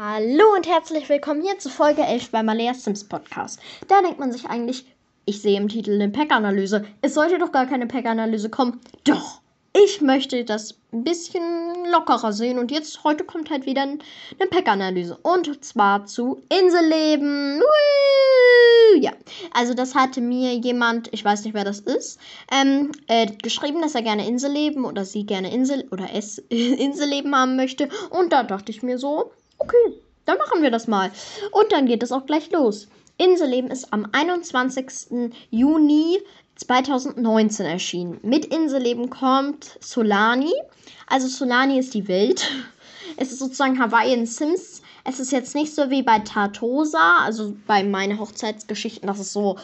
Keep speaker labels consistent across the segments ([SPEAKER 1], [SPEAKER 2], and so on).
[SPEAKER 1] Hallo und herzlich willkommen hier zu Folge 11 bei Malea Sims Podcast. Da denkt man sich eigentlich, ich sehe im Titel eine Pack-Analyse. Es sollte doch gar keine Pack-Analyse kommen. Doch, ich möchte das ein bisschen lockerer sehen und jetzt heute kommt halt wieder eine Pack-Analyse. Und zwar zu Inselleben. Woo! Ja, also das hatte mir jemand, ich weiß nicht wer das ist, ähm, äh, geschrieben, dass er gerne Inselleben oder sie gerne Insel oder es Inselleben haben möchte. Und da dachte ich mir so, Okay, dann machen wir das mal. Und dann geht es auch gleich los. Inselleben ist am 21. Juni 2019 erschienen. Mit Inselleben kommt Solani. Also Solani ist die Welt. Es ist sozusagen Hawaii in Sims. Es ist jetzt nicht so wie bei Tartosa, also bei meinen Hochzeitsgeschichten, dass es so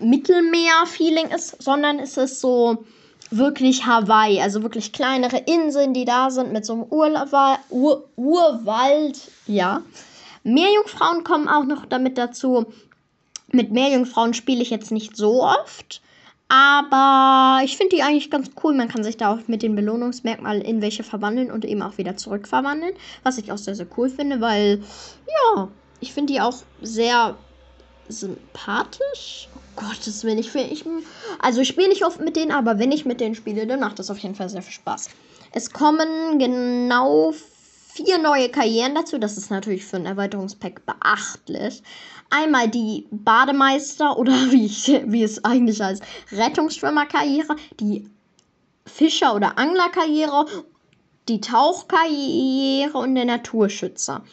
[SPEAKER 1] Mittelmeer-Feeling ist, sondern es ist so wirklich Hawaii, also wirklich kleinere Inseln, die da sind mit so einem Urwald, Ur Urwald, ja. Meerjungfrauen kommen auch noch damit dazu. Mit Meerjungfrauen spiele ich jetzt nicht so oft, aber ich finde die eigentlich ganz cool. Man kann sich da auch mit den Belohnungsmerkmalen in welche verwandeln und eben auch wieder zurückverwandeln, was ich auch sehr, sehr cool finde, weil, ja, ich finde die auch sehr sympathisch. Gottes Willen, ich, ich also ich spiele nicht oft mit denen, aber wenn ich mit denen spiele, dann macht das auf jeden Fall sehr viel Spaß. Es kommen genau vier neue Karrieren dazu. Das ist natürlich für ein Erweiterungspack beachtlich. Einmal die Bademeister oder wie, ich, wie es eigentlich heißt, Rettungsschwimmerkarriere, die Fischer- oder Anglerkarriere, die Tauchkarriere und der Naturschützer.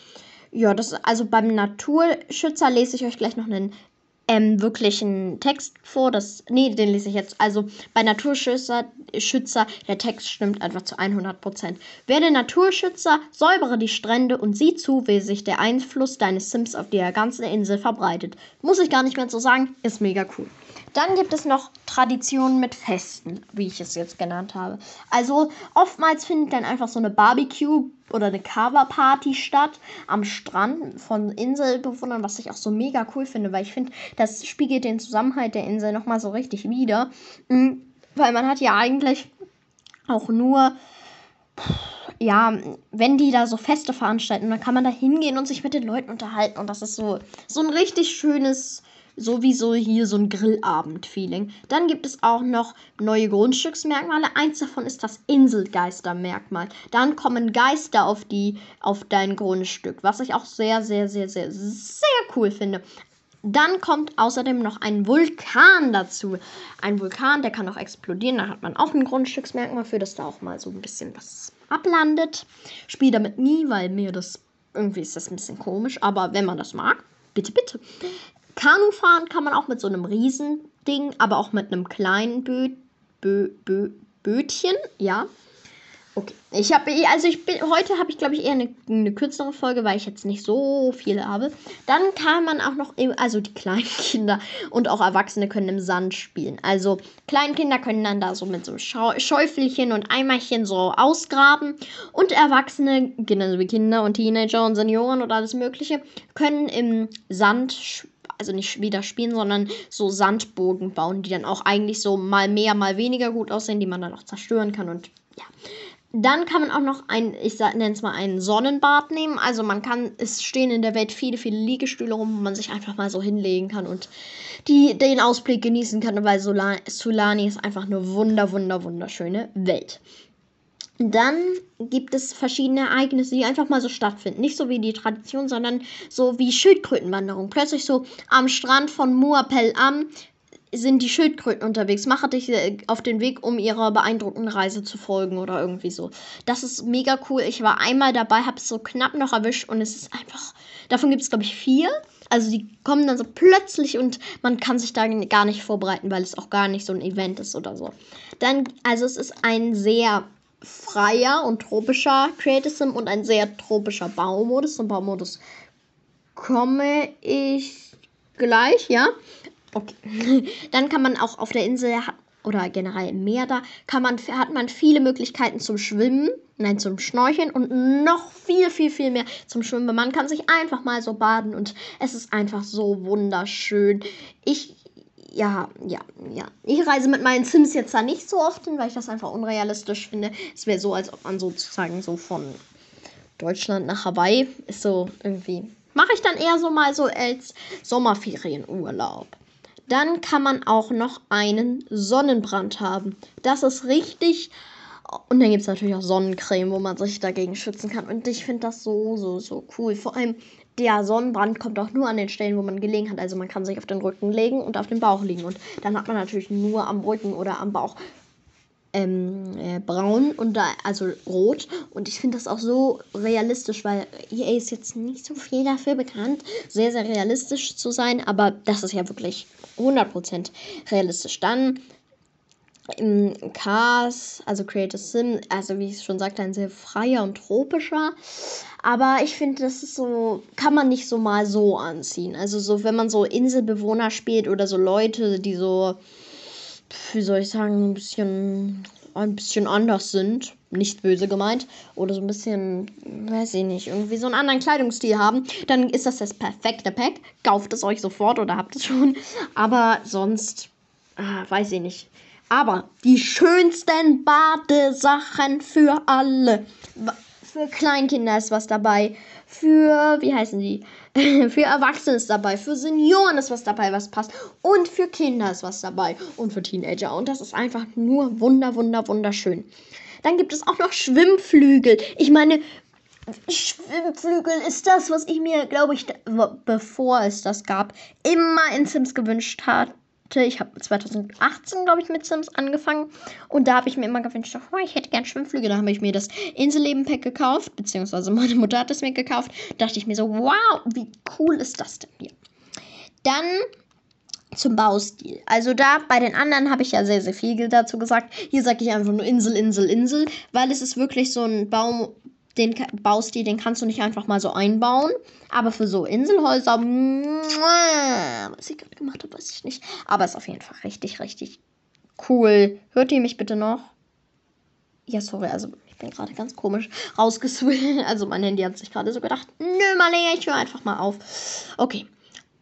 [SPEAKER 1] Ja, das also beim Naturschützer lese ich euch gleich noch einen ähm, wirklichen Text vor. Das, nee, den lese ich jetzt. Also bei Naturschützer, Schützer, der Text stimmt einfach zu 100%. Werde Naturschützer, säubere die Strände und sieh zu, wie sich der Einfluss deines Sims auf die ganze Insel verbreitet. Muss ich gar nicht mehr so sagen, ist mega cool. Dann gibt es noch Traditionen mit Festen, wie ich es jetzt genannt habe. Also oftmals findet dann einfach so eine Barbecue oder eine Cover-Party statt am Strand von Inselbewohnern, was ich auch so mega cool finde, weil ich finde, das spiegelt den Zusammenhalt der Insel nochmal so richtig wider. Mhm, weil man hat ja eigentlich auch nur ja, wenn die da so Feste veranstalten, dann kann man da hingehen und sich mit den Leuten unterhalten. Und das ist so, so ein richtig schönes sowieso hier so ein Grillabend-Feeling. Dann gibt es auch noch neue Grundstücksmerkmale. Eins davon ist das Inselgeistermerkmal. Dann kommen Geister auf die auf dein Grundstück, was ich auch sehr sehr sehr sehr sehr cool finde. Dann kommt außerdem noch ein Vulkan dazu. Ein Vulkan, der kann auch explodieren. Da hat man auch ein Grundstücksmerkmal für, dass da auch mal so ein bisschen was ablandet. Spiel damit nie, weil mir das irgendwie ist das ein bisschen komisch. Aber wenn man das mag, bitte, bitte. Kanu fahren kann man auch mit so einem Riesending, aber auch mit einem kleinen Bö Bö Bö Bötchen, ja. Okay, ich habe also ich bin heute habe ich glaube ich eher eine, eine, kürzere Folge, weil ich jetzt nicht so viele habe. Dann kann man auch noch also die kleinen Kinder und auch Erwachsene können im Sand spielen. Also Kleinkinder können dann da so mit so Schäufelchen und Eimerchen so ausgraben und Erwachsene, genauso wie Kinder und Teenager und Senioren und alles mögliche, können im Sand spielen also nicht wieder spielen, sondern so Sandbogen bauen, die dann auch eigentlich so mal mehr, mal weniger gut aussehen, die man dann auch zerstören kann und ja. Dann kann man auch noch ein, ich nenne es mal ein Sonnenbad nehmen. Also man kann, es stehen in der Welt viele, viele Liegestühle rum, wo man sich einfach mal so hinlegen kann und die, den Ausblick genießen kann, weil Solani ist einfach eine wunder, wunder, wunderschöne Welt. Dann gibt es verschiedene Ereignisse, die einfach mal so stattfinden. Nicht so wie die Tradition, sondern so wie Schildkrötenwanderung. Plötzlich so am Strand von Muapel am sind die Schildkröten unterwegs. Mache dich äh, auf den Weg, um ihrer beeindruckenden Reise zu folgen oder irgendwie so. Das ist mega cool. Ich war einmal dabei, habe es so knapp noch erwischt und es ist einfach. Davon gibt es, glaube ich, vier. Also die kommen dann so plötzlich und man kann sich da gar nicht vorbereiten, weil es auch gar nicht so ein Event ist oder so. Dann, also es ist ein sehr freier und tropischer Creative Sim und ein sehr tropischer Baumodus. Zum Baumodus komme ich gleich, ja. Okay. Dann kann man auch auf der Insel oder generell im Meer da, kann man, hat man viele Möglichkeiten zum Schwimmen, nein, zum Schnorcheln und noch viel, viel, viel mehr zum Schwimmen. Man kann sich einfach mal so baden und es ist einfach so wunderschön. Ich ja, ja, ja. Ich reise mit meinen Sims jetzt da nicht so oft hin, weil ich das einfach unrealistisch finde. Es wäre so, als ob man sozusagen so von Deutschland nach Hawaii ist so irgendwie. Mache ich dann eher so mal so als Sommerferienurlaub. Dann kann man auch noch einen Sonnenbrand haben. Das ist richtig. Und dann gibt es natürlich auch Sonnencreme, wo man sich dagegen schützen kann. Und ich finde das so, so, so cool. Vor allem der Sonnenbrand kommt auch nur an den Stellen, wo man gelegen hat. Also man kann sich auf den Rücken legen und auf den Bauch liegen. Und dann hat man natürlich nur am Rücken oder am Bauch ähm, äh, braun und da, also rot. Und ich finde das auch so realistisch, weil EA ist jetzt nicht so viel dafür bekannt, sehr, sehr realistisch zu sein. Aber das ist ja wirklich 100% realistisch. Dann Cars, also Creative Sim, also wie ich schon sagte, ein sehr freier und tropischer. Aber ich finde, das ist so, kann man nicht so mal so anziehen. Also so, wenn man so Inselbewohner spielt oder so Leute, die so wie soll ich sagen, ein bisschen, ein bisschen anders sind. Nicht böse gemeint. Oder so ein bisschen, weiß ich nicht, irgendwie so einen anderen Kleidungsstil haben. Dann ist das das perfekte Pack. Kauft es euch sofort oder habt es schon. Aber sonst, ah, weiß ich nicht. Aber die schönsten Badesachen für alle. Für Kleinkinder ist was dabei. Für, wie heißen die? für Erwachsene ist dabei, für Senioren ist was dabei, was passt. Und für Kinder ist was dabei. Und für Teenager. Und das ist einfach nur wunder, wunder, wunderschön. Dann gibt es auch noch Schwimmflügel. Ich meine, Schwimmflügel ist das, was ich mir, glaube ich, bevor es das gab, immer in Sims gewünscht hatte ich habe 2018, glaube ich, mit Sims angefangen. Und da habe ich mir immer gewünscht, oh, ich hätte gern Schwimmflüge. Da habe ich mir das Inselleben-Pack gekauft, beziehungsweise meine Mutter hat es mir gekauft. Da dachte ich mir so, wow, wie cool ist das denn hier? Dann zum Baustil. Also da bei den anderen habe ich ja sehr, sehr viel dazu gesagt. Hier sage ich einfach nur Insel, Insel, Insel, weil es ist wirklich so ein Baum, den Baustil, den kannst du nicht einfach mal so einbauen. Aber für so Inselhäuser, was ich gerade gemacht habe, weiß ich nicht. Aber ist auf jeden Fall richtig, richtig cool. Hört ihr mich bitte noch? Ja, sorry, also ich bin gerade ganz komisch rausgeswitcht. Also mein Handy hat sich gerade so gedacht, nö, Marlene, ich höre einfach mal auf. Okay.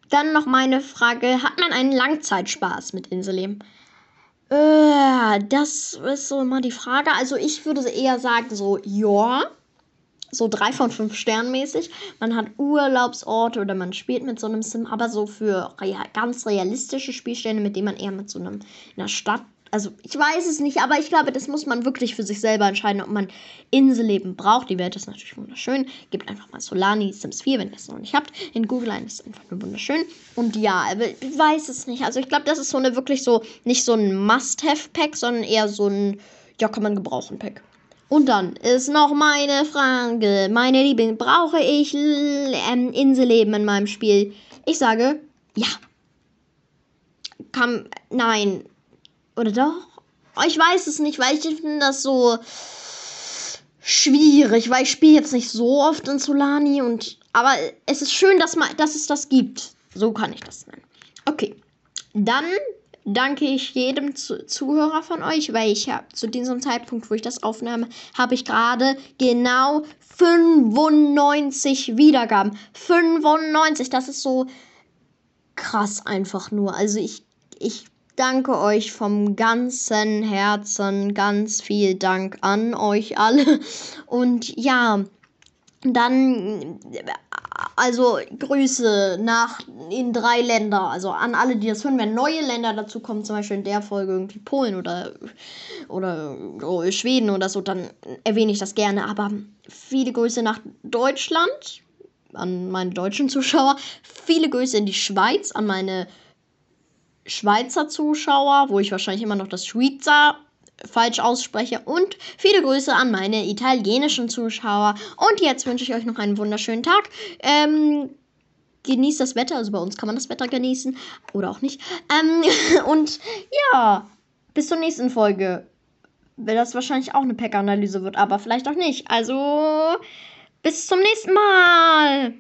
[SPEAKER 1] Dann noch meine Frage, hat man einen Langzeitspaß mit Inselleben? Äh, das ist so immer die Frage. Also ich würde eher sagen so, ja so drei von fünf Sternen mäßig. Man hat Urlaubsorte oder man spielt mit so einem Sim, aber so für ja, ganz realistische Spielstände, mit denen man eher mit so einem in der Stadt. Also ich weiß es nicht, aber ich glaube, das muss man wirklich für sich selber entscheiden, ob man Inselleben braucht. Die Welt ist natürlich wunderschön. Gebt einfach mal Solani Sims 4, wenn ihr es noch nicht habt. In Google ein ist einfach nur wunderschön. Und ja, ich weiß es nicht. Also ich glaube, das ist so eine wirklich so, nicht so ein Must-Have-Pack, sondern eher so ein, ja, kann man gebrauchen Pack. Und dann ist noch meine Frage. Meine Liebling, brauche ich ähm, Inselleben in meinem Spiel? Ich sage ja. Kann, nein. Oder doch? Ich weiß es nicht, weil ich finde das so schwierig, weil ich spiele jetzt nicht so oft in Solani und aber es ist schön, dass, man, dass es das gibt. So kann ich das nennen. Okay. Dann danke ich jedem zu Zuhörer von euch, weil ich habe zu diesem Zeitpunkt, wo ich das aufnehme, habe ich gerade genau 95 Wiedergaben. 95, das ist so krass einfach nur. Also ich, ich danke euch vom ganzen Herzen, ganz viel Dank an euch alle. Und ja, dann also Grüße nach in drei Länder, also an alle, die das hören, wenn neue Länder dazu kommen, zum Beispiel in der Folge irgendwie Polen oder, oder oh, Schweden oder so, dann erwähne ich das gerne. Aber viele Grüße nach Deutschland, an meine deutschen Zuschauer, viele Grüße in die Schweiz, an meine Schweizer Zuschauer, wo ich wahrscheinlich immer noch das Schweizer falsch ausspreche. Und viele Grüße an meine italienischen Zuschauer. Und jetzt wünsche ich euch noch einen wunderschönen Tag. Ähm, genießt das Wetter. Also bei uns kann man das Wetter genießen. Oder auch nicht. Ähm, und ja, bis zur nächsten Folge. Weil das wahrscheinlich auch eine Pack-Analyse wird, aber vielleicht auch nicht. Also, bis zum nächsten Mal.